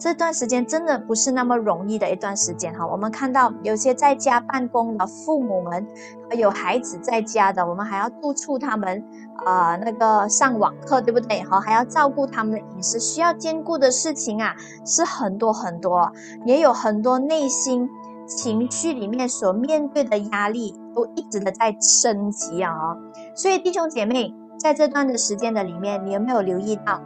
这段时间真的不是那么容易的一段时间哈。我们看到有些在家办公的父母们，有孩子在家的，我们还要督促他们啊，那个上网课，对不对？哈，还要照顾他们的饮食，需要兼顾的事情啊，是很多很多，也有很多内心情绪里面所面对的压力，都一直的在升级啊。所以弟兄姐妹，在这段的时间的里面，你有没有留意到？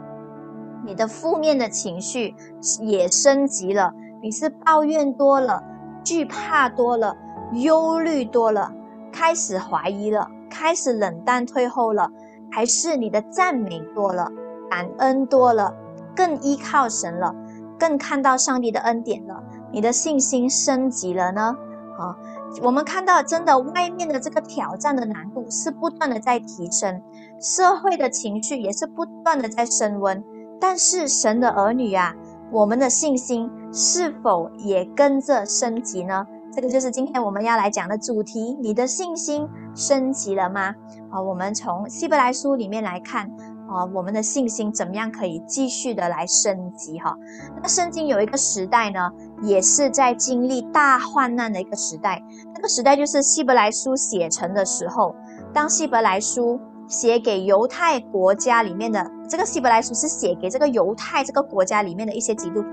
你的负面的情绪也升级了，你是抱怨多了，惧怕多了，忧虑多了，开始怀疑了，开始冷淡退后了，还是你的赞美多了，感恩多了，更依靠神了，更看到上帝的恩典了，你的信心升级了呢？啊，我们看到真的外面的这个挑战的难度是不断的在提升，社会的情绪也是不断的在升温。但是神的儿女啊，我们的信心是否也跟着升级呢？这个就是今天我们要来讲的主题。你的信心升级了吗？啊，我们从希伯来书里面来看啊，我们的信心怎么样可以继续的来升级？哈，那圣经有一个时代呢，也是在经历大患难的一个时代。那个时代就是希伯来书写成的时候，当希伯来书。写给犹太国家里面的这个希伯来书是写给这个犹太这个国家里面的一些基督徒，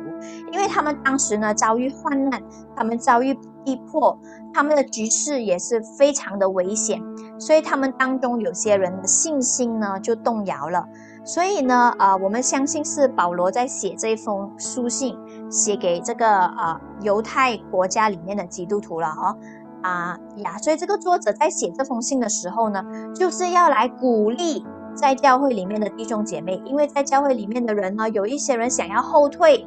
因为他们当时呢遭遇患难，他们遭遇逼迫，他们的局势也是非常的危险，所以他们当中有些人的信心呢就动摇了。所以呢，呃，我们相信是保罗在写这封书信，写给这个呃犹太国家里面的基督徒了哦。啊呀，所以这个作者在写这封信的时候呢，就是要来鼓励在教会里面的弟兄姐妹，因为在教会里面的人呢，有一些人想要后退，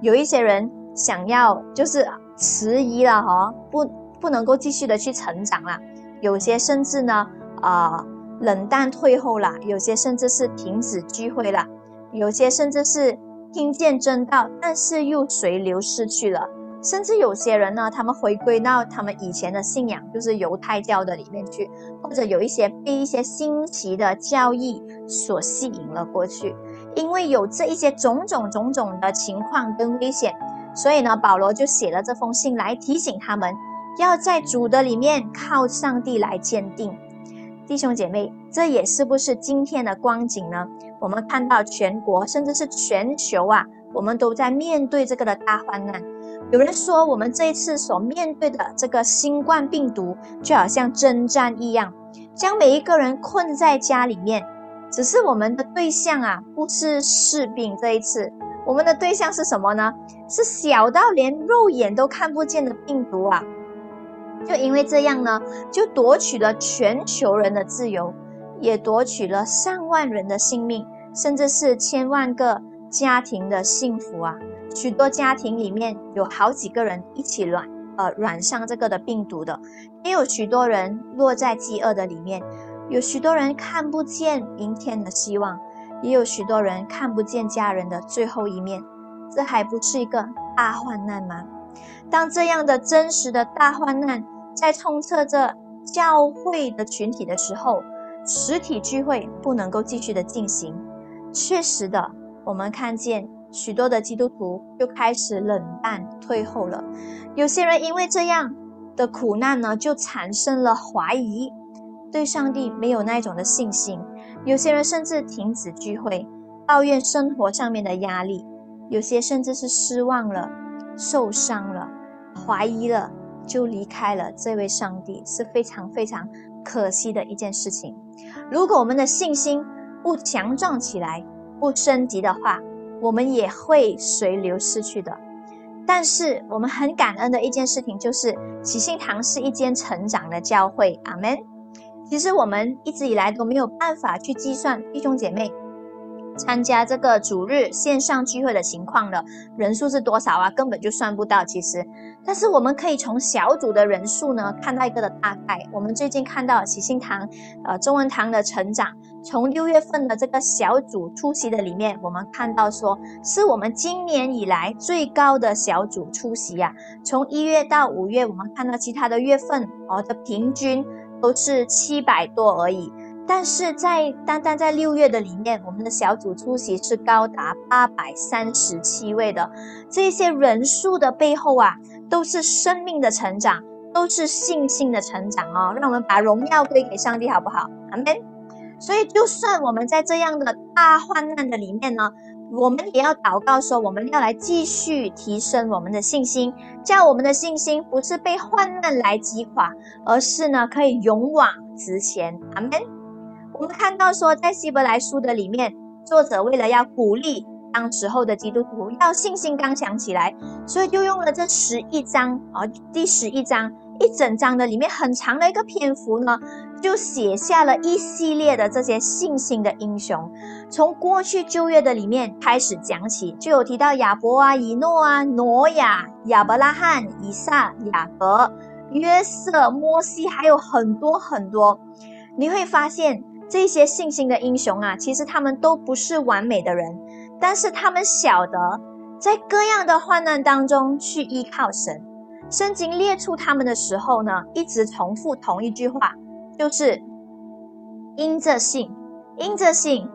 有一些人想要就是迟疑了哈，不不能够继续的去成长了，有些甚至呢啊冷淡退后了，有些甚至是停止聚会了，有些甚至是听见真道，但是又随流失去了。甚至有些人呢，他们回归到他们以前的信仰，就是犹太教的里面去，或者有一些被一些新奇的教义所吸引了过去。因为有这一些种种种种的情况跟危险，所以呢，保罗就写了这封信来提醒他们，要在主的里面靠上帝来坚定。弟兄姐妹，这也是不是今天的光景呢？我们看到全国甚至是全球啊，我们都在面对这个的大患难。有人说，我们这一次所面对的这个新冠病毒，就好像征战一样，将每一个人困在家里面。只是我们的对象啊，不是士兵。这一次，我们的对象是什么呢？是小到连肉眼都看不见的病毒啊！就因为这样呢，就夺取了全球人的自由，也夺取了上万人的性命，甚至是千万个家庭的幸福啊！许多家庭里面有好几个人一起染，呃，染上这个的病毒的，也有许多人落在饥饿的里面，有许多人看不见明天的希望，也有许多人看不见家人的最后一面。这还不是一个大患难吗？当这样的真实的大患难在冲测着教会的群体的时候，实体聚会不能够继续的进行。确实的，我们看见。许多的基督徒就开始冷淡退后了，有些人因为这样的苦难呢，就产生了怀疑，对上帝没有那种的信心；有些人甚至停止聚会，抱怨生活上面的压力；有些甚至是失望了、受伤了、怀疑了，就离开了这位上帝，是非常非常可惜的一件事情。如果我们的信心不强壮起来、不升级的话，我们也会随流失去的，但是我们很感恩的一件事情就是，喜信堂是一间成长的教会，阿门。其实我们一直以来都没有办法去计算弟兄姐妹。参加这个主日线上聚会的情况的人数是多少啊？根本就算不到。其实，但是我们可以从小组的人数呢看到一个的大概。我们最近看到喜信堂呃中文堂的成长，从六月份的这个小组出席的里面，我们看到说是我们今年以来最高的小组出席啊。从一月到五月，我们看到其他的月份哦的平均都是七百多而已。但是在单单在六月的里面，我们的小组出席是高达八百三十七位的，这些人数的背后啊，都是生命的成长，都是信心的成长哦。让我们把荣耀归给上帝，好不好？阿门。所以，就算我们在这样的大患难的里面呢。我们也要祷告说，我们要来继续提升我们的信心，叫我们的信心不是被患难来击垮，而是呢可以勇往直前。阿门。我们看到说，在希伯来书的里面，作者为了要鼓励当时候的基督徒要信心刚强起来，所以就用了这十一章啊，第十一章一整章的里面很长的一个篇幅呢。就写下了一系列的这些信心的英雄，从过去旧约的里面开始讲起，就有提到亚伯啊、以诺啊、挪亚、亚伯拉罕、以撒、雅各、约瑟、摩西，还有很多很多。你会发现这些信心的英雄啊，其实他们都不是完美的人，但是他们晓得在各样的患难当中去依靠神。圣经列出他们的时候呢，一直重复同一句话。就是因着信，因着信，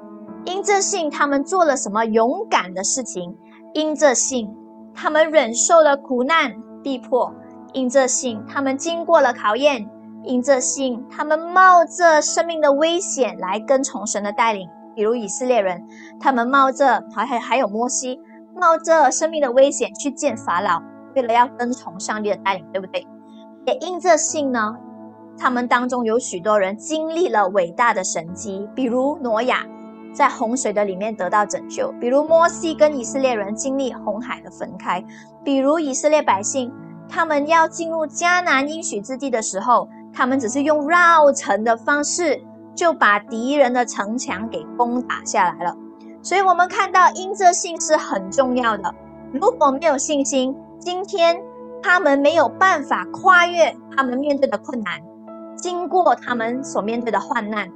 因着信，他们做了什么勇敢的事情？因着信，他们忍受了苦难逼迫；因着信，他们经过了考验；因着信，他们冒着生命的危险来跟从神的带领。比如以色列人，他们冒着还还还有摩西，冒着生命的危险去见法老，为了要跟从上帝的带领，对不对？也因着信呢。他们当中有许多人经历了伟大的神迹，比如挪亚在洪水的里面得到拯救，比如摩西跟以色列人经历红海的分开，比如以色列百姓他们要进入迦南应许之地的时候，他们只是用绕城的方式就把敌人的城墙给攻打下来了。所以，我们看到因着信是很重要的。如果没有信心，今天他们没有办法跨越他们面对的困难。经过他们所面对的患难，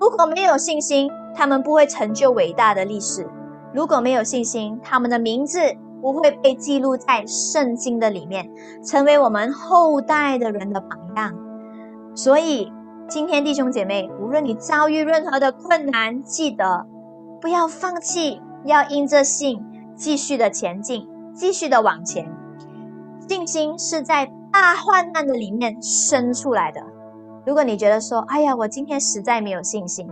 如果没有信心，他们不会成就伟大的历史；如果没有信心，他们的名字不会被记录在圣经的里面，成为我们后代的人的榜样。所以，今天弟兄姐妹，无论你遭遇任何的困难，记得不要放弃，要因着信继续的前进，继续的往前。信心是在大患难的里面生出来的。如果你觉得说，哎呀，我今天实在没有信心，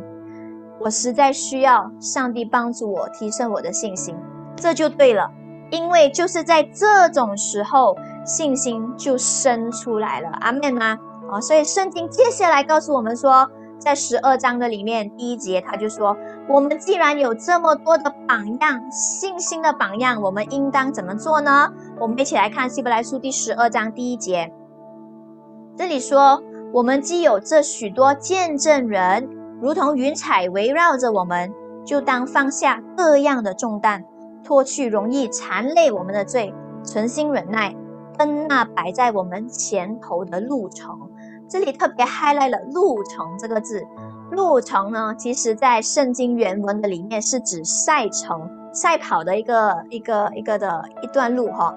我实在需要上帝帮助我提升我的信心，这就对了，因为就是在这种时候，信心就生出来了。阿门吗？哦，所以圣经接下来告诉我们说，在十二章的里面第一节，他就说，我们既然有这么多的榜样，信心的榜样，我们应当怎么做呢？我们一起来看希伯来书第十二章第一节，这里说。我们既有这许多见证人，如同云彩围绕着我们，就当放下各样的重担，脱去容易缠累我们的罪，存心忍耐，奔那摆在我们前头的路程。这里特别 highlight 了“路程”这个字。路程呢，其实在圣经原文的里面是指赛程、赛跑的一个一个一个的一段路哈。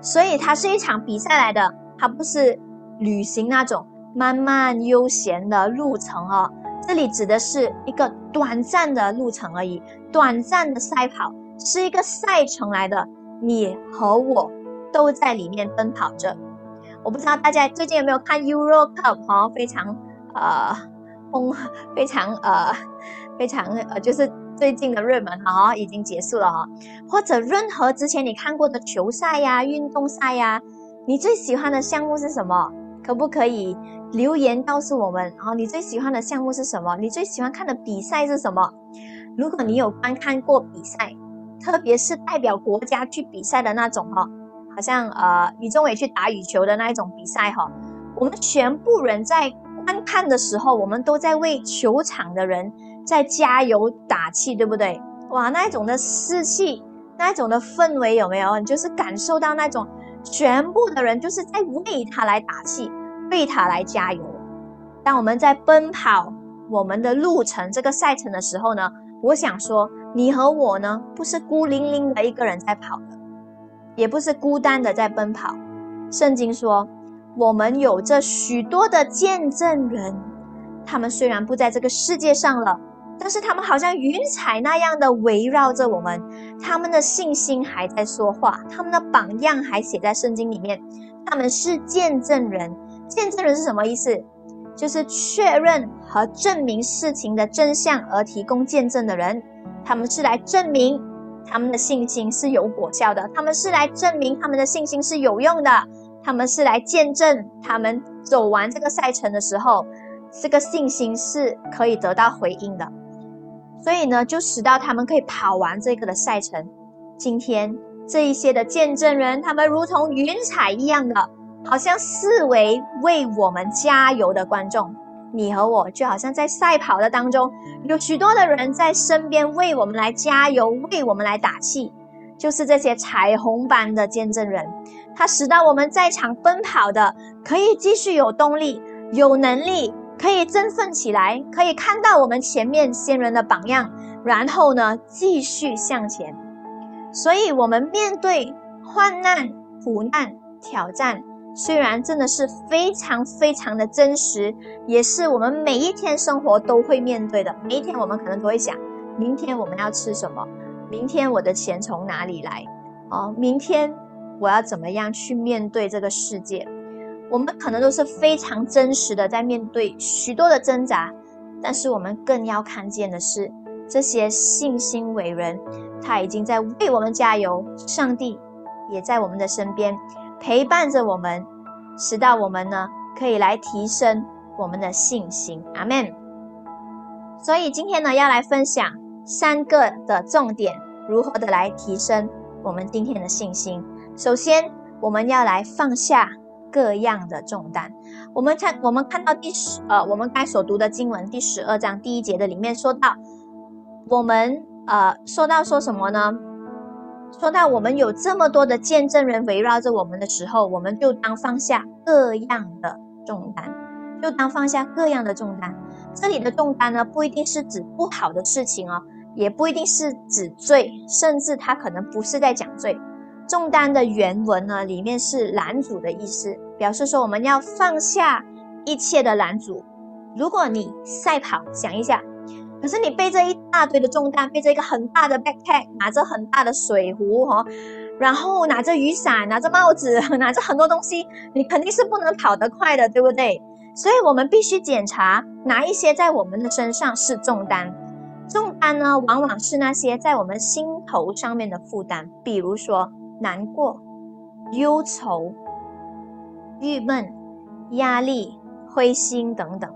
所以它是一场比赛来的，它不是旅行那种。慢慢悠闲的路程哦，这里指的是一个短暂的路程而已，短暂的赛跑是一个赛程来的，你和我都在里面奔跑着。我不知道大家最近有没有看 Euro Cup 哈，非常呃风，非常呃非常呃，就是最近的热门哈，已经结束了哈。或者任何之前你看过的球赛呀、运动赛呀，你最喜欢的项目是什么？可不可以？留言告诉我们，哦，你最喜欢的项目是什么？你最喜欢看的比赛是什么？如果你有观看过比赛，特别是代表国家去比赛的那种，哈，好像呃李宗伟去打羽球的那一种比赛，哈，我们全部人在观看的时候，我们都在为球场的人在加油打气，对不对？哇，那一种的士气，那一种的氛围有没有？你就是感受到那种全部的人就是在为他来打气。贝塔来加油。当我们在奔跑我们的路程这个赛程的时候呢，我想说，你和我呢，不是孤零零的一个人在跑的，也不是孤单的在奔跑。圣经说，我们有着许多的见证人，他们虽然不在这个世界上了，但是他们好像云彩那样的围绕着我们。他们的信心还在说话，他们的榜样还写在圣经里面。他们是见证人，见证人是什么意思？就是确认和证明事情的真相而提供见证的人。他们是来证明他们的信心是有果效的，他们是来证明他们的信心是有用的，他们是来见证他们走完这个赛程的时候，这个信心是可以得到回应的。所以呢，就使到他们可以跑完这个的赛程。今天这一些的见证人，他们如同云彩一样的，好像四围为我们加油的观众。你和我就好像在赛跑的当中，有许多的人在身边为我们来加油，为我们来打气，就是这些彩虹般的见证人，他使到我们在场奔跑的可以继续有动力、有能力，可以振奋起来，可以看到我们前面先人的榜样，然后呢继续向前。所以，我们面对患难、苦难、挑战。虽然真的是非常非常的真实，也是我们每一天生活都会面对的。每一天我们可能都会想：明天我们要吃什么？明天我的钱从哪里来？哦，明天我要怎么样去面对这个世界？我们可能都是非常真实的在面对许多的挣扎，但是我们更要看见的是，这些信心伟人，他已经在为我们加油，上帝也在我们的身边。陪伴着我们，使到我们呢可以来提升我们的信心。阿门。所以今天呢要来分享三个的重点，如何的来提升我们今天的信心。首先，我们要来放下各样的重担。我们看，我们看到第十呃，我们该所读的经文第十二章第一节的里面说到，我们呃说到说什么呢？说到我们有这么多的见证人围绕着我们的时候，我们就当放下各样的重担，就当放下各样的重担。这里的重担呢，不一定是指不好的事情哦，也不一定是指罪，甚至它可能不是在讲罪。重担的原文呢，里面是拦阻的意思，表示说我们要放下一切的拦阻。如果你赛跑，想一下。可是你背着一大堆的重担，背着一个很大的 backpack，拿着很大的水壶哈，然后拿着雨伞，拿着帽子，拿着很多东西，你肯定是不能跑得快的，对不对？所以我们必须检查哪一些在我们的身上是重担。重担呢，往往是那些在我们心头上面的负担，比如说难过、忧愁、郁闷、压力、灰心等等。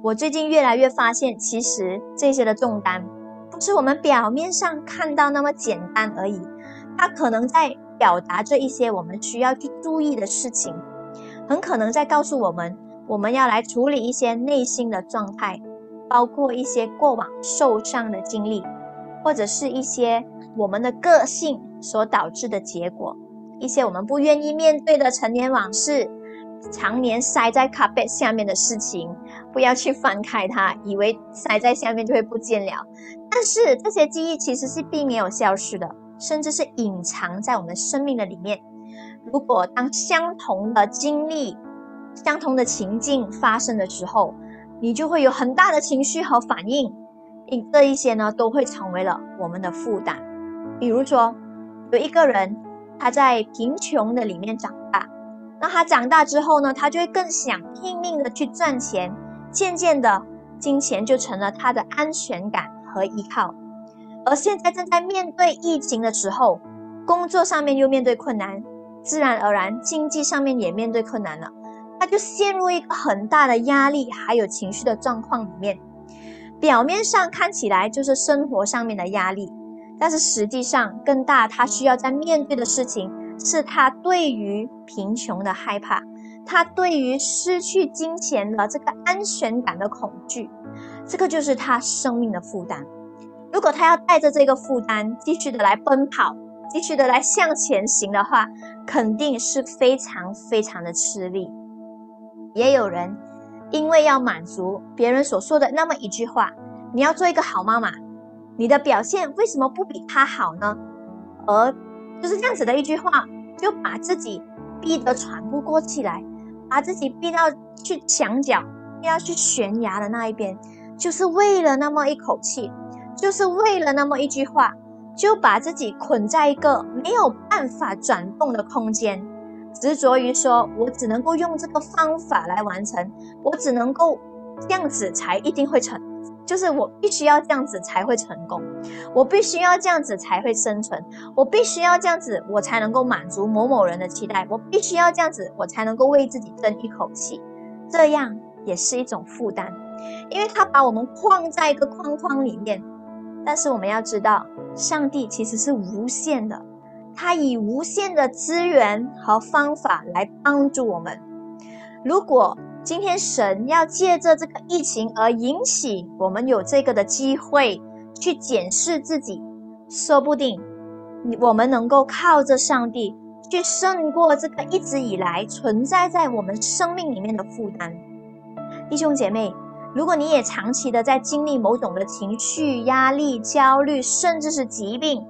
我最近越来越发现，其实这些的重担，不是我们表面上看到那么简单而已。它可能在表达着一些我们需要去注意的事情，很可能在告诉我们，我们要来处理一些内心的状态，包括一些过往受伤的经历，或者是一些我们的个性所导致的结果，一些我们不愿意面对的陈年往事。常年塞在卡背下面的事情，不要去翻开它，以为塞在下面就会不见了。但是这些记忆其实是并没有消失的，甚至是隐藏在我们生命的里面。如果当相同的经历、相同的情境发生的时候，你就会有很大的情绪和反应，这一些呢都会成为了我们的负担。比如说，有一个人他在贫穷的里面长大。那他长大之后呢？他就会更想拼命的去赚钱，渐渐的，金钱就成了他的安全感和依靠。而现在正在面对疫情的时候，工作上面又面对困难，自然而然经济上面也面对困难了，他就陷入一个很大的压力还有情绪的状况里面。表面上看起来就是生活上面的压力，但是实际上更大，他需要在面对的事情。是他对于贫穷的害怕，他对于失去金钱的这个安全感的恐惧，这个就是他生命的负担。如果他要带着这个负担继续的来奔跑，继续的来向前行的话，肯定是非常非常的吃力。也有人因为要满足别人所说的那么一句话：“你要做一个好妈妈，你的表现为什么不比他好呢？”而就是这样子的一句话，就把自己逼得喘不过气来，把自己逼到去墙角，逼到去悬崖的那一边，就是为了那么一口气，就是为了那么一句话，就把自己捆在一个没有办法转动的空间，执着于说我只能够用这个方法来完成，我只能够这样子才一定会成。就是我必须要这样子才会成功，我必须要这样子才会生存，我必须要这样子我才能够满足某某人的期待，我必须要这样子我才能够为自己争一口气，这样也是一种负担，因为他把我们框在一个框框里面。但是我们要知道，上帝其实是无限的，他以无限的资源和方法来帮助我们。如果今天神要借着这个疫情而引起我们有这个的机会去检视自己，说不定我们能够靠着上帝去胜过这个一直以来存在在我们生命里面的负担。弟兄姐妹，如果你也长期的在经历某种的情绪压力、焦虑，甚至是疾病，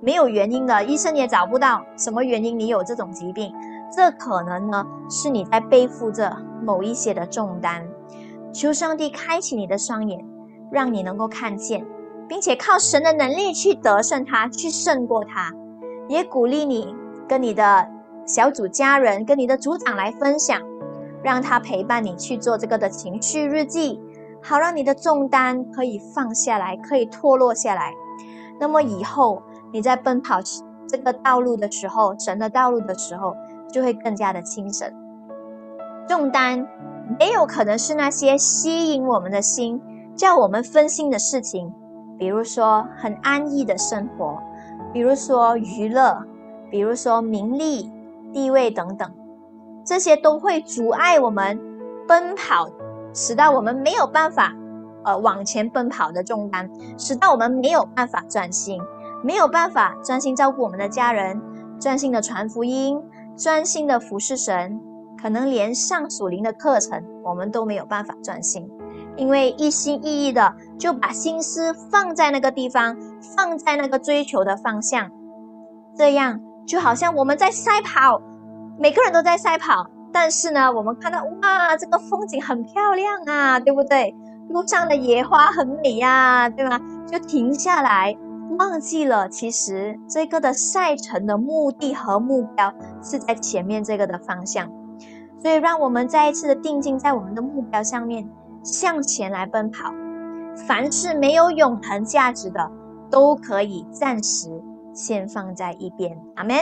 没有原因的，医生也找不到什么原因你有这种疾病。这可能呢，是你在背负着某一些的重担。求上帝开启你的双眼，让你能够看见，并且靠神的能力去得胜它，去胜过它。也鼓励你跟你的小组家人、跟你的组长来分享，让他陪伴你去做这个的情绪日记，好让你的重担可以放下来，可以脱落下来。那么以后你在奔跑这个道路的时候，神的道路的时候。就会更加的轻省，重担也有可能是那些吸引我们的心，叫我们分心的事情，比如说很安逸的生活，比如说娱乐，比如说名利、地位等等，这些都会阻碍我们奔跑，使到我们没有办法呃往前奔跑的重担，使到我们没有办法专心，没有办法专心照顾我们的家人，专心的传福音。专心的服侍神，可能连上属灵的课程我们都没有办法专心，因为一心一意的就把心思放在那个地方，放在那个追求的方向，这样就好像我们在赛跑，每个人都在赛跑，但是呢，我们看到哇，这个风景很漂亮啊，对不对？路上的野花很美呀，对吧？就停下来。忘记了，其实这个的赛程的目的和目标是在前面这个的方向，所以让我们再一次的定睛在我们的目标上面，向前来奔跑。凡是没有永恒价值的，都可以暂时先放在一边。阿门。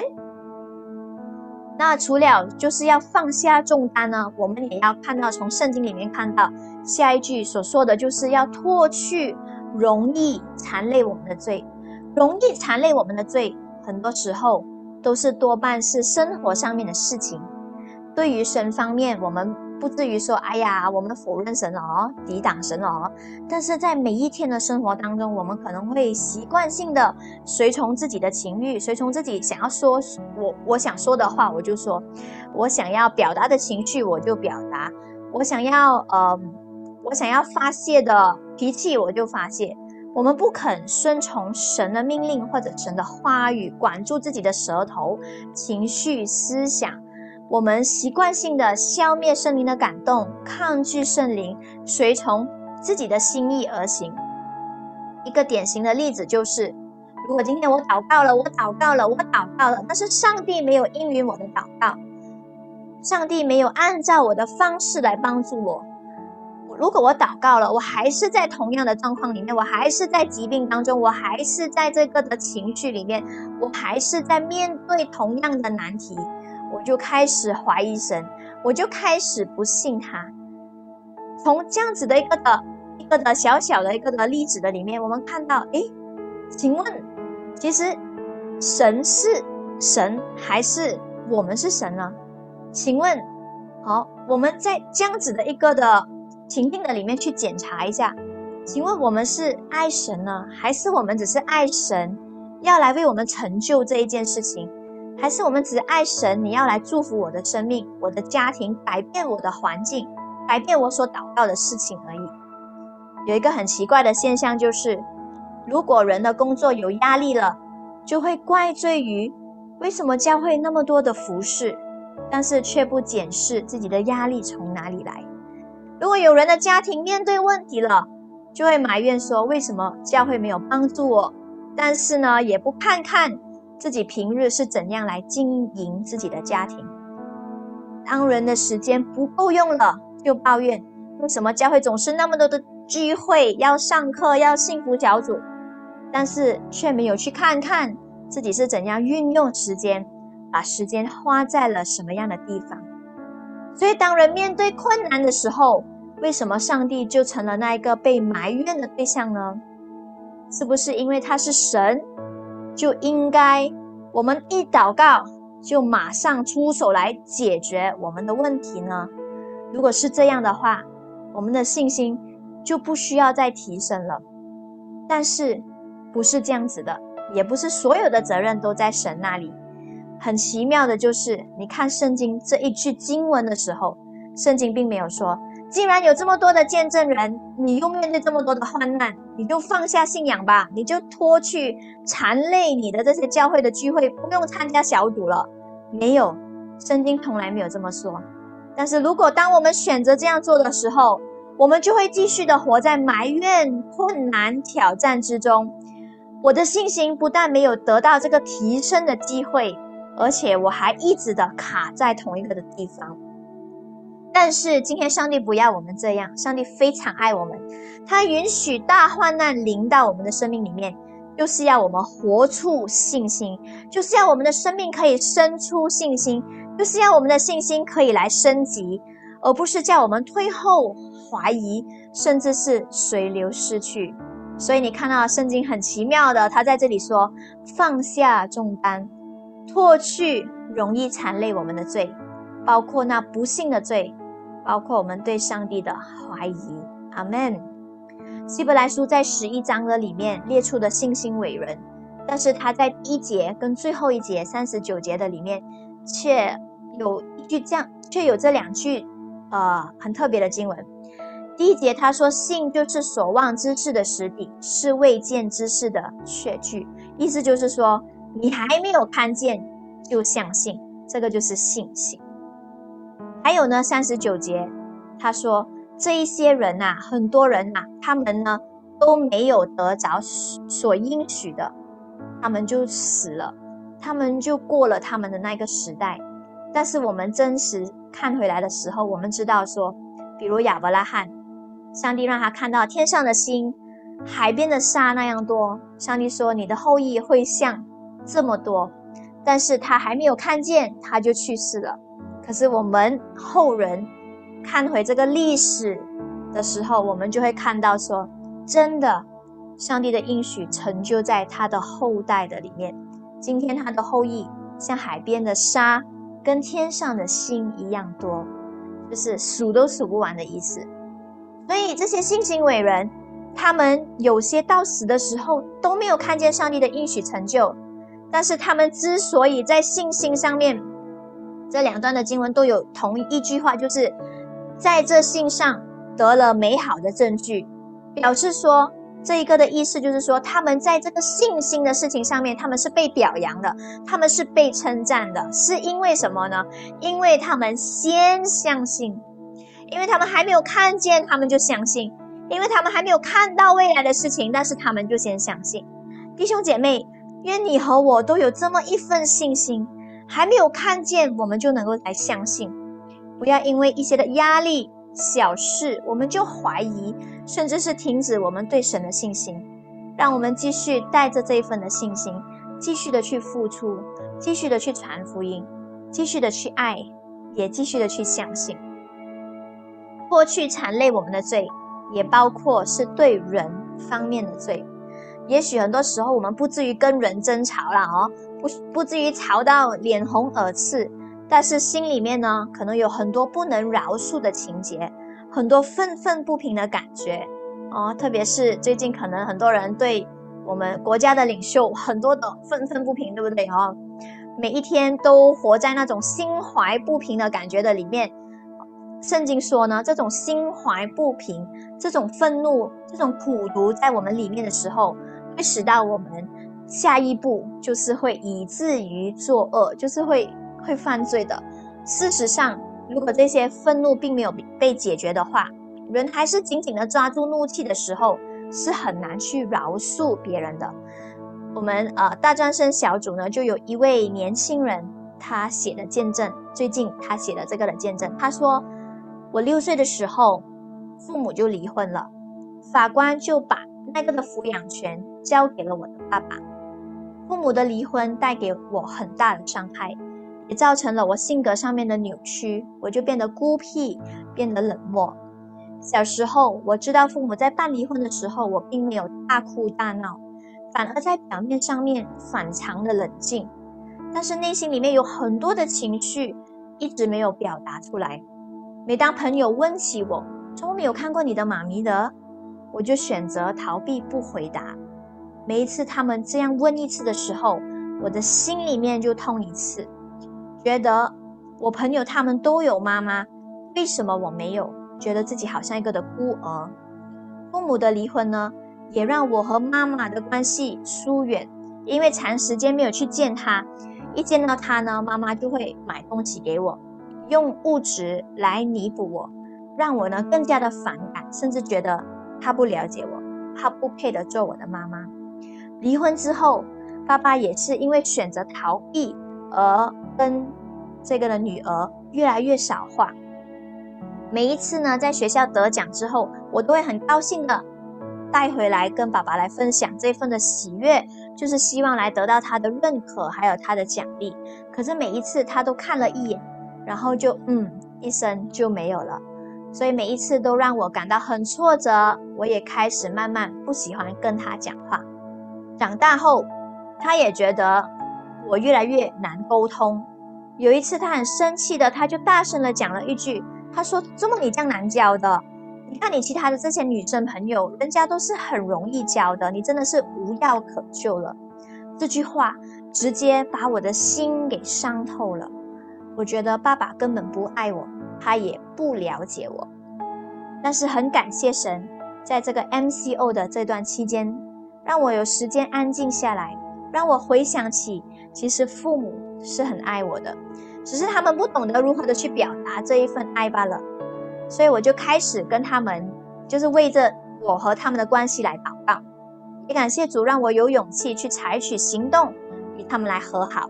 那除了就是要放下重担呢，我们也要看到从圣经里面看到下一句所说的就是要脱去容易缠累我们的罪。容易缠累我们的罪，很多时候都是多半是生活上面的事情。对于神方面，我们不至于说，哎呀，我们否认神哦，抵挡神哦。但是在每一天的生活当中，我们可能会习惯性的随从自己的情欲，随从自己想要说，我我想说的话，我就说；我想要表达的情绪，我就表达；我想要呃，我想要发泄的脾气，我就发泄。我们不肯顺从神的命令或者神的话语，管住自己的舌头、情绪、思想。我们习惯性的消灭圣灵的感动，抗拒圣灵，随从自己的心意而行。一个典型的例子就是：如果今天我祷告了，我祷告了，我祷告了，但是上帝没有应允我的祷告，上帝没有按照我的方式来帮助我。如果我祷告了，我还是在同样的状况里面，我还是在疾病当中，我还是在这个的情绪里面，我还是在面对同样的难题，我就开始怀疑神，我就开始不信他。从这样子的一个的一个的小小的一个的例子的里面，我们看到，诶，请问，其实神是神还是我们是神呢？请问，好，我们在这样子的一个的。情境的里面去检查一下，请问我们是爱神呢，还是我们只是爱神要来为我们成就这一件事情，还是我们只是爱神你要来祝福我的生命、我的家庭、改变我的环境、改变我所祷告的事情而已？有一个很奇怪的现象就是，如果人的工作有压力了，就会怪罪于为什么教会那么多的服饰，但是却不检视自己的压力从哪里来。如果有人的家庭面对问题了，就会埋怨说：为什么教会没有帮助我？但是呢，也不看看自己平日是怎样来经营自己的家庭。当人的时间不够用了，就抱怨为什么教会总是那么多的聚会，要上课，要幸福小组，但是却没有去看看自己是怎样运用时间，把时间花在了什么样的地方。所以，当人面对困难的时候，为什么上帝就成了那一个被埋怨的对象呢？是不是因为他是神，就应该我们一祷告就马上出手来解决我们的问题呢？如果是这样的话，我们的信心就不需要再提升了。但是，不是这样子的，也不是所有的责任都在神那里。很奇妙的就是，你看圣经这一句经文的时候，圣经并没有说，既然有这么多的见证人，你又面对这么多的患难，你就放下信仰吧，你就脱去缠累你的这些教会的聚会，不用参加小组了。没有，圣经从来没有这么说。但是如果当我们选择这样做的时候，我们就会继续的活在埋怨、困难、挑战之中。我的信心不但没有得到这个提升的机会。而且我还一直的卡在同一个的地方，但是今天上帝不要我们这样，上帝非常爱我们，他允许大患难临到我们的生命里面，就是要我们活出信心，就是要我们的生命可以生出信心，就是要我们的信心可以来升级，而不是叫我们退后、怀疑，甚至是随流失去。所以你看到圣经很奇妙的，他在这里说放下重担。脱去容易缠累我们的罪，包括那不幸的罪，包括我们对上帝的怀疑。阿门。希伯来书在十一章的里面列出的信心伟人，但是他在第一节跟最后一节三十九节的里面，却有一句这样，却有这两句，呃，很特别的经文。第一节他说：“信就是所望之事的实底，是未见之事的确据。”意思就是说。你还没有看见就相信，这个就是信心。还有呢，三十九节他说，这一些人呐，很多人呐，他们呢都没有得着所应许的，他们就死了，他们就过了他们的那个时代。但是我们真实看回来的时候，我们知道说，比如亚伯拉罕，上帝让他看到天上的星、海边的沙那样多，上帝说，你的后裔会像。这么多，但是他还没有看见，他就去世了。可是我们后人看回这个历史的时候，我们就会看到说，真的，上帝的应许成就在他的后代的里面。今天他的后裔像海边的沙，跟天上的星一样多，就是数都数不完的意思。所以这些信心伟人，他们有些到死的时候都没有看见上帝的应许成就。但是他们之所以在信心上面，这两段的经文都有同一句话，就是在这信上得了美好的证据，表示说这一个的意思就是说，他们在这个信心的事情上面，他们是被表扬的，他们是被称赞的，是因为什么呢？因为他们先相信，因为他们还没有看见，他们就相信，因为他们还没有看到未来的事情，但是他们就先相信，弟兄姐妹。愿你和我都有这么一份信心，还没有看见，我们就能够来相信。不要因为一些的压力、小事，我们就怀疑，甚至是停止我们对神的信心。让我们继续带着这一份的信心，继续的去付出，继续的去传福音，继续的去爱，也继续的去相信。过去缠累我们的罪，也包括是对人方面的罪。也许很多时候我们不至于跟人争吵了哦，不不至于吵到脸红耳赤，但是心里面呢，可能有很多不能饶恕的情节，很多愤愤不平的感觉哦。特别是最近，可能很多人对我们国家的领袖很多的愤愤不平，对不对哦？每一天都活在那种心怀不平的感觉的里面。圣经说呢，这种心怀不平、这种愤怒、这种苦毒在我们里面的时候。会使到我们下一步就是会以至于作恶，就是会会犯罪的。事实上，如果这些愤怒并没有被解决的话，人还是紧紧的抓住怒气的时候，是很难去饶恕别人的。我们呃大专生小组呢，就有一位年轻人，他写的见证，最近他写的这个的见证，他说：“我六岁的时候，父母就离婚了，法官就把那个的抚养权交给了我的爸爸。父母的离婚带给我很大的伤害，也造成了我性格上面的扭曲，我就变得孤僻，变得冷漠。小时候我知道父母在办离婚的时候，我并没有大哭大闹。”反而在表面上面反常的冷静，但是内心里面有很多的情绪一直没有表达出来。每当朋友问起我，从没有看过你的妈咪的，我就选择逃避不回答。每一次他们这样问一次的时候，我的心里面就痛一次，觉得我朋友他们都有妈妈，为什么我没有？觉得自己好像一个的孤儿。父母的离婚呢？也让我和妈妈的关系疏远，因为长时间没有去见她，一见到她呢，妈妈就会买东西给我，用物质来弥补我，让我呢更加的反感，甚至觉得他不了解我，他不配得做我的妈妈。离婚之后，爸爸也是因为选择逃避而跟这个的女儿越来越少话。每一次呢，在学校得奖之后，我都会很高兴的。带回来跟爸爸来分享这份的喜悦，就是希望来得到他的认可，还有他的奖励。可是每一次他都看了一眼，然后就嗯一声就没有了。所以每一次都让我感到很挫折，我也开始慢慢不喜欢跟他讲话。长大后，他也觉得我越来越难沟通。有一次他很生气的，他就大声的讲了一句：“他说怎么你这样难教的？”你看你其他的这些女生朋友，人家都是很容易教的，你真的是无药可救了。这句话直接把我的心给伤透了。我觉得爸爸根本不爱我，他也不了解我。但是很感谢神，在这个 MCO 的这段期间，让我有时间安静下来，让我回想起，其实父母是很爱我的，只是他们不懂得如何的去表达这一份爱罢了。所以我就开始跟他们，就是为着我和他们的关系来祷告，也感谢主让我有勇气去采取行动，与他们来和好。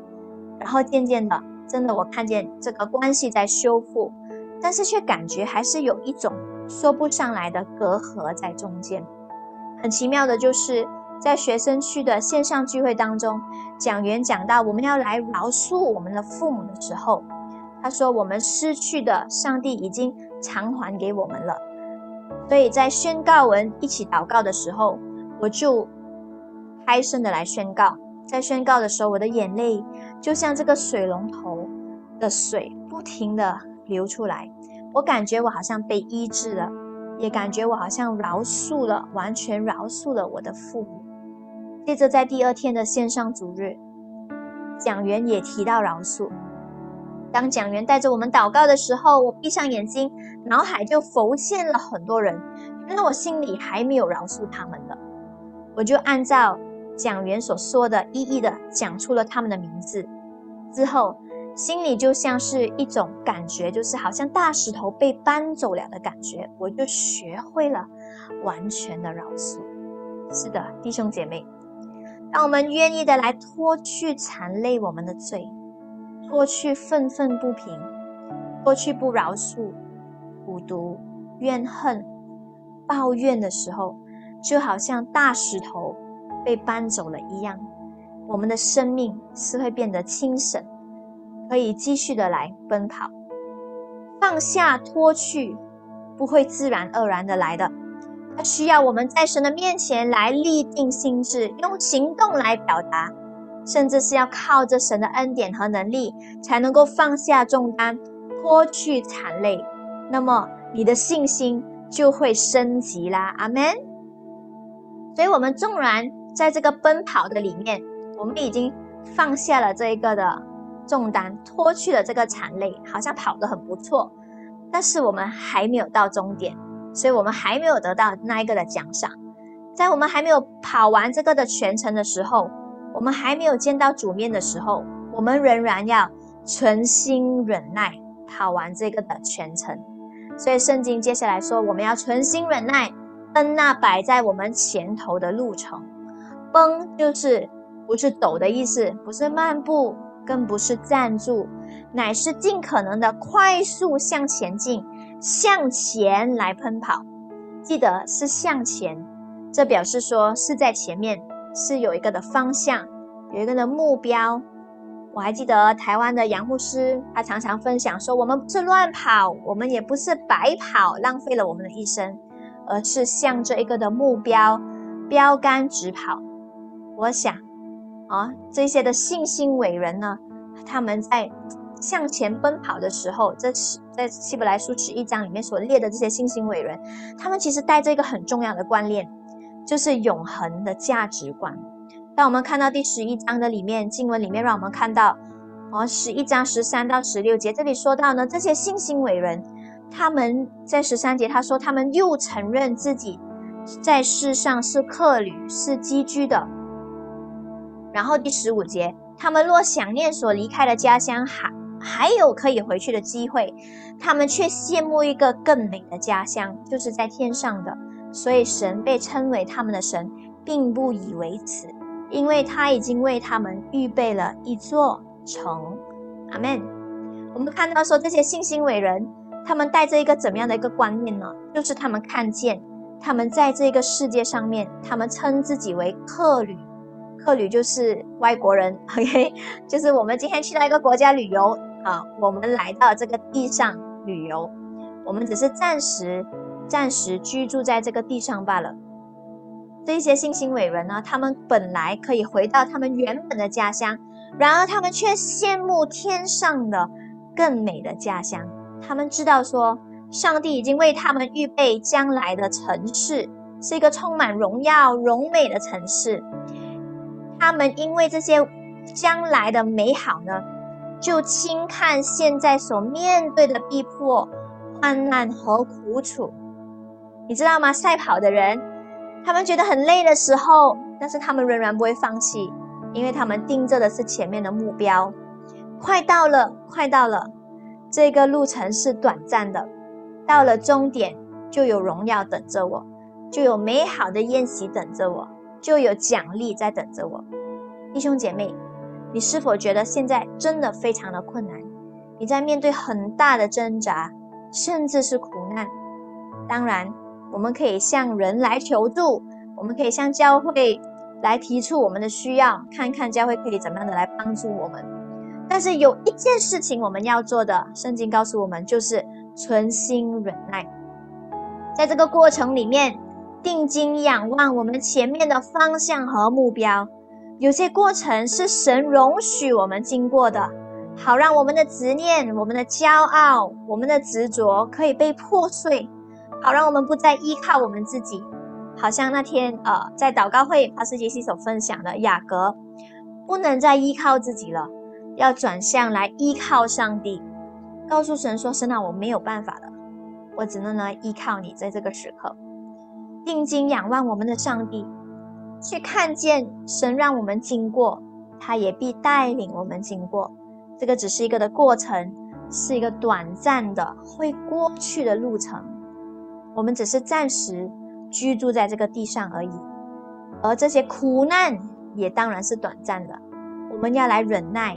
然后渐渐的，真的我看见这个关系在修复，但是却感觉还是有一种说不上来的隔阂在中间。很奇妙的就是在学生区的线上聚会当中，讲员讲到我们要来饶恕我们的父母的时候，他说我们失去的上帝已经。偿还给我们了，所以在宣告文一起祷告的时候，我就开声的来宣告。在宣告的时候，我的眼泪就像这个水龙头的水不停的流出来。我感觉我好像被医治了，也感觉我好像饶恕了，完全饶恕了我的父母。接着在第二天的线上主日，讲员也提到饶恕。当讲员带着我们祷告的时候，我闭上眼睛，脑海就浮现了很多人，原来我心里还没有饶恕他们的，我就按照讲员所说的，一一的讲出了他们的名字。之后，心里就像是一种感觉，就是好像大石头被搬走了的感觉，我就学会了完全的饶恕。是的，弟兄姐妹，当我们愿意的来脱去残累我们的罪。过去愤愤不平，过去不饶恕、苦毒、怨恨、抱怨的时候，就好像大石头被搬走了一样，我们的生命是会变得轻省，可以继续的来奔跑。放下、脱去，不会自然而然的来的，它需要我们在神的面前来立定心智，用行动来表达。甚至是要靠着神的恩典和能力，才能够放下重担，脱去惨累，那么你的信心就会升级啦。阿门。所以，我们纵然在这个奔跑的里面，我们已经放下了这一个的重担，脱去了这个残累，好像跑得很不错，但是我们还没有到终点，所以我们还没有得到那一个的奖赏。在我们还没有跑完这个的全程的时候。我们还没有见到主面的时候，我们仍然要存心忍耐，跑完这个的全程。所以圣经接下来说，我们要存心忍耐，奔那摆在我们前头的路程。奔就是不是抖的意思，不是漫步，更不是站住，乃是尽可能的快速向前进，向前来奔跑。记得是向前，这表示说是在前面，是有一个的方向，有一个的目标。我还记得台湾的杨牧师，他常常分享说：“我们不是乱跑，我们也不是白跑，浪费了我们的一生，而是向着一个的目标标杆直跑。”我想，啊，这些的信心伟人呢，他们在向前奔跑的时候，在在希伯来书十一章里面所列的这些信心伟人，他们其实带着一个很重要的观念，就是永恒的价值观。当我们看到第十一章的里面经文里面，让我们看到，哦，十一章十三到十六节，这里说到呢，这些信心伟人，他们在十三节他说，他们又承认自己在世上是客旅，是寄居的。然后第十五节，他们若想念所离开的家乡，还还有可以回去的机会，他们却羡慕一个更美的家乡，就是在天上的。所以神被称为他们的神，并不以为耻。因为他已经为他们预备了一座城，阿门。我们看到说这些信心伟人，他们带着一个怎么样的一个观念呢？就是他们看见他们在这个世界上面，他们称自己为客旅，客旅就是外国人，OK，就是我们今天去到一个国家旅游啊，我们来到这个地上旅游，我们只是暂时暂时居住在这个地上罢了。这些信心伟人呢，他们本来可以回到他们原本的家乡，然而他们却羡慕天上的更美的家乡。他们知道说，上帝已经为他们预备将来的城市，是一个充满荣耀、荣美的城市。他们因为这些将来的美好呢，就轻看现在所面对的逼迫、患难和苦楚。你知道吗？赛跑的人。他们觉得很累的时候，但是他们仍然不会放弃，因为他们盯着的是前面的目标。快到了，快到了，这个路程是短暂的，到了终点就有荣耀等着我，就有美好的宴席等着我，就有奖励在等着我。弟兄姐妹，你是否觉得现在真的非常的困难？你在面对很大的挣扎，甚至是苦难？当然。我们可以向人来求助，我们可以向教会来提出我们的需要，看看教会可以怎么样的来帮助我们。但是有一件事情我们要做的，圣经告诉我们，就是存心忍耐，在这个过程里面，定睛仰望我们前面的方向和目标。有些过程是神容许我们经过的，好让我们的执念、我们的骄傲、我们的执着可以被破碎。好，让我们不再依靠我们自己，好像那天呃，在祷告会帕斯杰西所分享的雅各，不能再依靠自己了，要转向来依靠上帝，告诉神说：“神啊，我没有办法了，我只能来依靠你，在这个时刻，定睛仰望我们的上帝，去看见神让我们经过，他也必带领我们经过。这个只是一个的过程，是一个短暂的会过去的路程。”我们只是暂时居住在这个地上而已，而这些苦难也当然是短暂的。我们要来忍耐，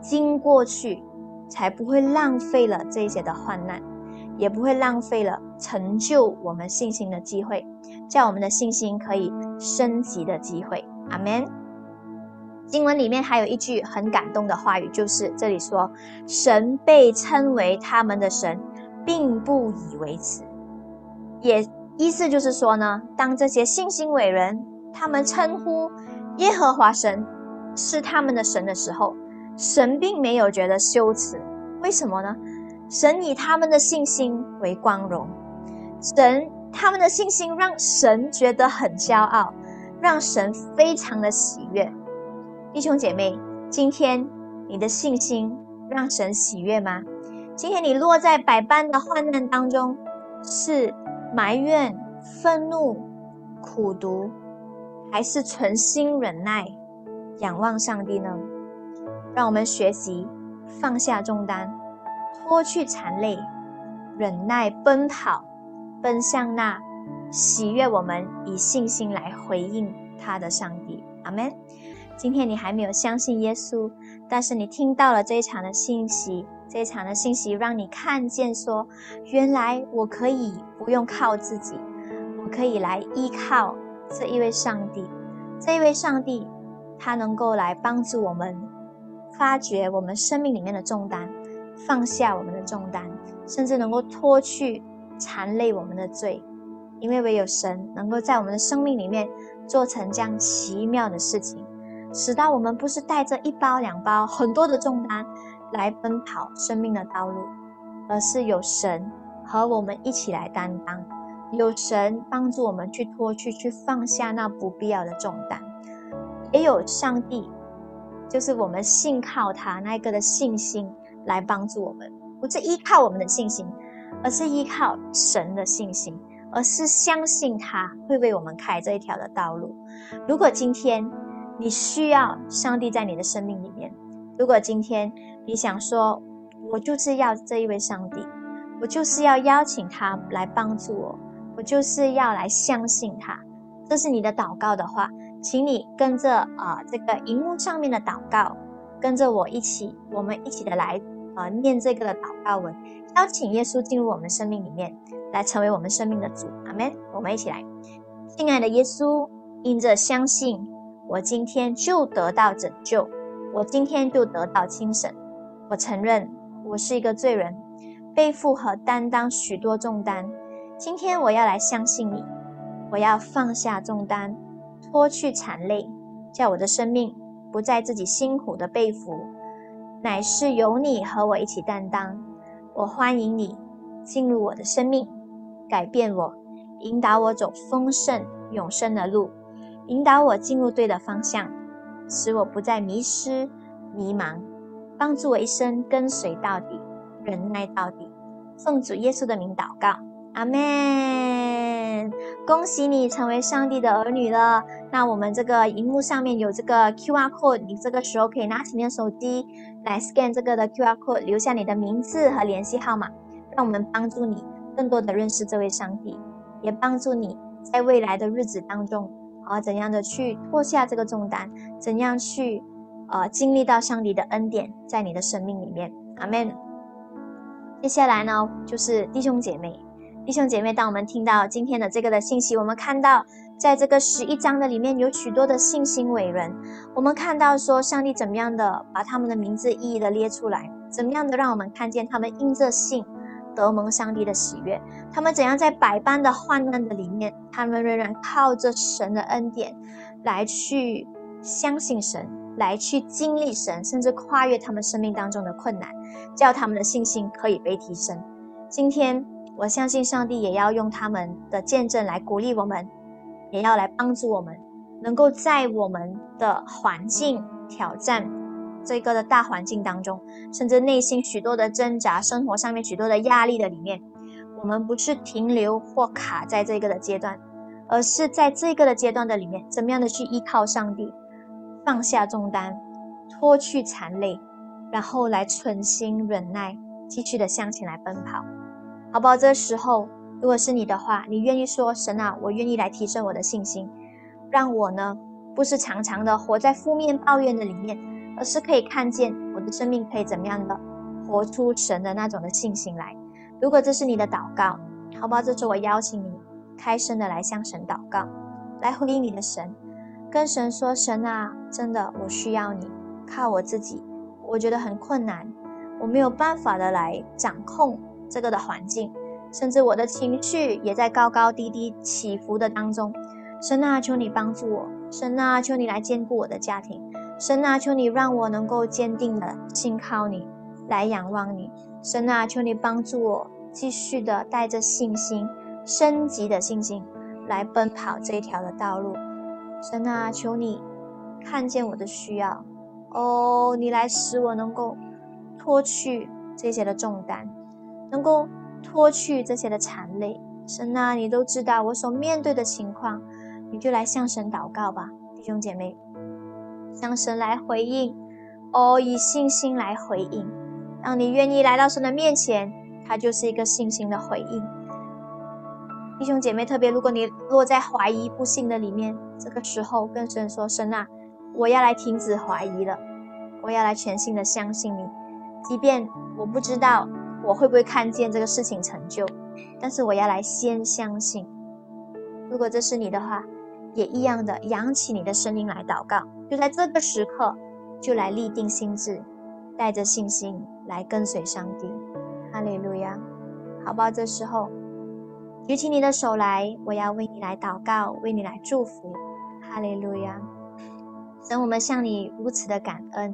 经过去，才不会浪费了这些的患难，也不会浪费了成就我们信心的机会，叫我们的信心可以升级的机会。阿门。经文里面还有一句很感动的话语，就是这里说：“神被称为他们的神，并不以为耻。”也意思就是说呢，当这些信心伟人他们称呼耶和华神是他们的神的时候，神并没有觉得羞耻。为什么呢？神以他们的信心为光荣，神他们的信心让神觉得很骄傲，让神非常的喜悦。弟兄姐妹，今天你的信心让神喜悦吗？今天你落在百般的患难当中，是？埋怨、愤怒、苦读，还是存心忍耐、仰望上帝呢？让我们学习放下重担，过去残累，忍耐，奔跑，奔向那喜悦我们以信心来回应他的上帝。阿门。今天你还没有相信耶稣，但是你听到了这一场的信息，这一场的信息让你看见说，原来我可以不用靠自己，我可以来依靠这一位上帝。这一位上帝，他能够来帮助我们发掘我们生命里面的重担，放下我们的重担，甚至能够脱去缠累我们的罪。因为唯有神能够在我们的生命里面做成这样奇妙的事情。使到我们不是带着一包两包很多的重担来奔跑生命的道路，而是有神和我们一起来担当，有神帮助我们去脱去、去放下那不必要的重担，也有上帝，就是我们信靠他那个的信心来帮助我们，不是依靠我们的信心，而是依靠神的信心，而是相信他会为我们开这一条的道路。如果今天，你需要上帝在你的生命里面。如果今天你想说，我就是要这一位上帝，我就是要邀请他来帮助我，我就是要来相信他，这是你的祷告的话，请你跟着啊这个荧幕上面的祷告，跟着我一起，我们一起的来啊念这个的祷告文，邀请耶稣进入我们生命里面，来成为我们生命的主。阿门。我们一起来，亲爱的耶稣，因着相信。我今天就得到拯救，我今天就得到清神。我承认我是一个罪人，背负和担当许多重担。今天我要来相信你，我要放下重担，脱去残累，叫我的生命不再自己辛苦的背负，乃是由你和我一起担当。我欢迎你进入我的生命，改变我，引导我走丰盛永生的路。引导我进入对的方向，使我不再迷失、迷茫，帮助我一生跟随到底、忍耐到底。奉主耶稣的名祷告，阿门。恭喜你成为上帝的儿女了。那我们这个荧幕上面有这个 Q R code，你这个时候可以拿起你的手机来 scan 这个的 Q R code，留下你的名字和联系号码，让我们帮助你更多的认识这位上帝，也帮助你在未来的日子当中。啊，怎样的去脱下这个重担？怎样去，呃，经历到上帝的恩典在你的生命里面？阿门。接下来呢，就是弟兄姐妹，弟兄姐妹，当我们听到今天的这个的信息，我们看到在这个十一章的里面有许多的信心伟人，我们看到说上帝怎么样的把他们的名字一一的列出来，怎么样的让我们看见他们因着信。得蒙上帝的喜悦，他们怎样在百般的患难的里面，他们仍然靠着神的恩典来去相信神，来去经历神，甚至跨越他们生命当中的困难，叫他们的信心可以被提升。今天，我相信上帝也要用他们的见证来鼓励我们，也要来帮助我们，能够在我们的环境挑战。这个的大环境当中，甚至内心许多的挣扎，生活上面许多的压力的里面，我们不是停留或卡在这个的阶段，而是在这个的阶段的里面，怎么样的去依靠上帝，放下重担，脱去残累，然后来存心忍耐，继续的向前来奔跑，好不好？这时候，如果是你的话，你愿意说神啊，我愿意来提升我的信心，让我呢，不是常常的活在负面抱怨的里面。而是可以看见我的生命可以怎么样的活出神的那种的信心来。如果这是你的祷告，好不好？这次我邀请你开声的来向神祷告，来回应你的神，跟神说：神啊，真的我需要你，靠我自己，我觉得很困难，我没有办法的来掌控这个的环境，甚至我的情绪也在高高低低起伏的当中。神啊，求你帮助我，神啊，求你来兼顾我的家庭。神啊，求你让我能够坚定的信靠你，来仰望你。神啊，求你帮助我，继续的带着信心、升级的信心来奔跑这一条的道路。神啊，求你看见我的需要，哦，你来使我能够脱去这些的重担，能够脱去这些的残累。神啊，你都知道我所面对的情况，你就来向神祷告吧，弟兄姐妹。向神来回应，哦，以信心来回应。当你愿意来到神的面前，它就是一个信心的回应。弟兄姐妹，特别如果你落在怀疑不信的里面，这个时候跟神说：“神啊，我要来停止怀疑了，我要来全心的相信你，即便我不知道我会不会看见这个事情成就，但是我要来先相信。如果这是你的话，也一样的扬起你的声音来祷告，就在这个时刻，就来立定心智，带着信心来跟随上帝。哈利路亚，好不好？这时候。”举起你的手来，我要为你来祷告，为你来祝福。哈利路亚！神，我们向你如此的感恩，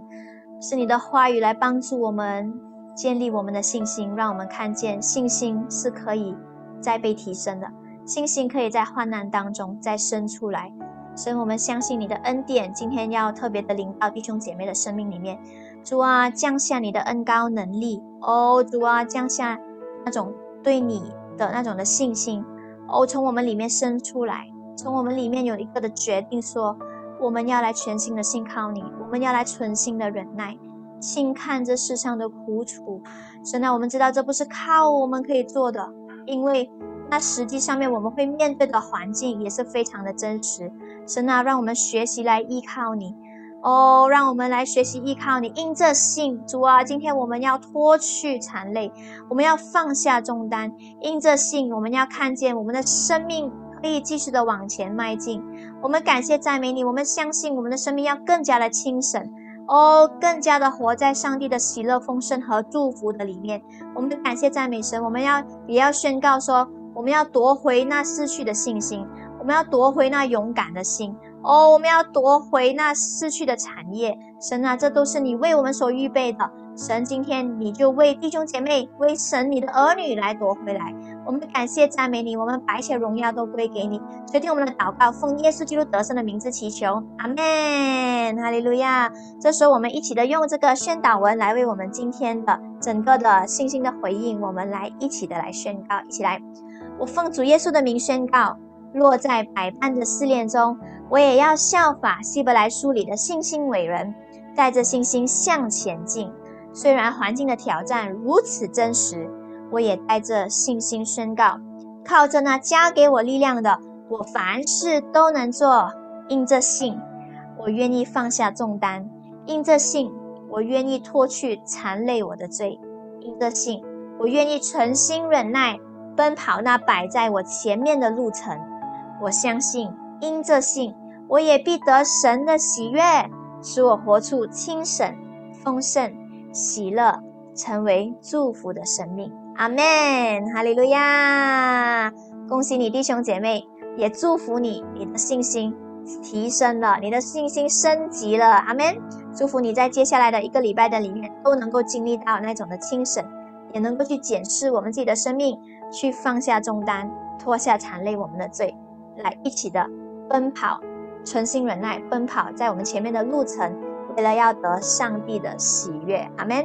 是你的话语来帮助我们建立我们的信心，让我们看见信心是可以再被提升的，信心可以在患难当中再生出来。神，我们相信你的恩典，今天要特别的临到弟兄姐妹的生命里面。主啊，降下你的恩高能力哦！主啊，降下那种对你。的那种的信心，哦，从我们里面生出来，从我们里面有一个的决定，说我们要来全心的信靠你，我们要来存心的忍耐，轻看这世上的苦楚。神啊，我们知道这不是靠我们可以做的，因为那实际上面我们会面对的环境也是非常的真实。神啊，让我们学习来依靠你。哦，让我们来学习依靠你，因这信，主啊，今天我们要脱去残累，我们要放下重担，因这信，我们要看见我们的生命可以继续的往前迈进。我们感谢赞美你，我们相信我们的生命要更加的清神，哦，更加的活在上帝的喜乐、丰盛和祝福的里面。我们感谢赞美神，我们要也要宣告说，我们要夺回那失去的信心，我们要夺回那勇敢的心。哦，我们要夺回那失去的产业，神啊，这都是你为我们所预备的。神，今天你就为弟兄姐妹、为神你的儿女来夺回来。我们感谢赞美你，我们白切荣耀都归给你。垂听我们的祷告，奉耶稣基督得胜的名字祈求，阿门，哈利路亚。这时候，我们一起的用这个宣导文来为我们今天的整个的信心的回应，我们来一起的来宣告，一起来。我奉主耶稣的名宣告，落在百般的试炼中。我也要效法希伯来书里的信心伟人，带着信心向前进。虽然环境的挑战如此真实，我也带着信心宣告：靠着那加给我力量的，我凡事都能做。因着信，我愿意放下重担；因着信，我愿意脱去残累我的罪；因着信，我愿意存心忍耐，奔跑那摆在我前面的路程。我相信。因这信，我也必得神的喜悦，使我活出清省、丰盛、喜乐，成为祝福的生命。阿门，哈利路亚！恭喜你弟兄姐妹，也祝福你，你的信心提升了，你的信心升级了。阿门！祝福你在接下来的一个礼拜的里面，都能够经历到那种的清省，也能够去检视我们自己的生命，去放下重担，脱下残累我们的罪，来一起的。奔跑，存心忍耐，奔跑在我们前面的路程，为了要得上帝的喜悦。阿门。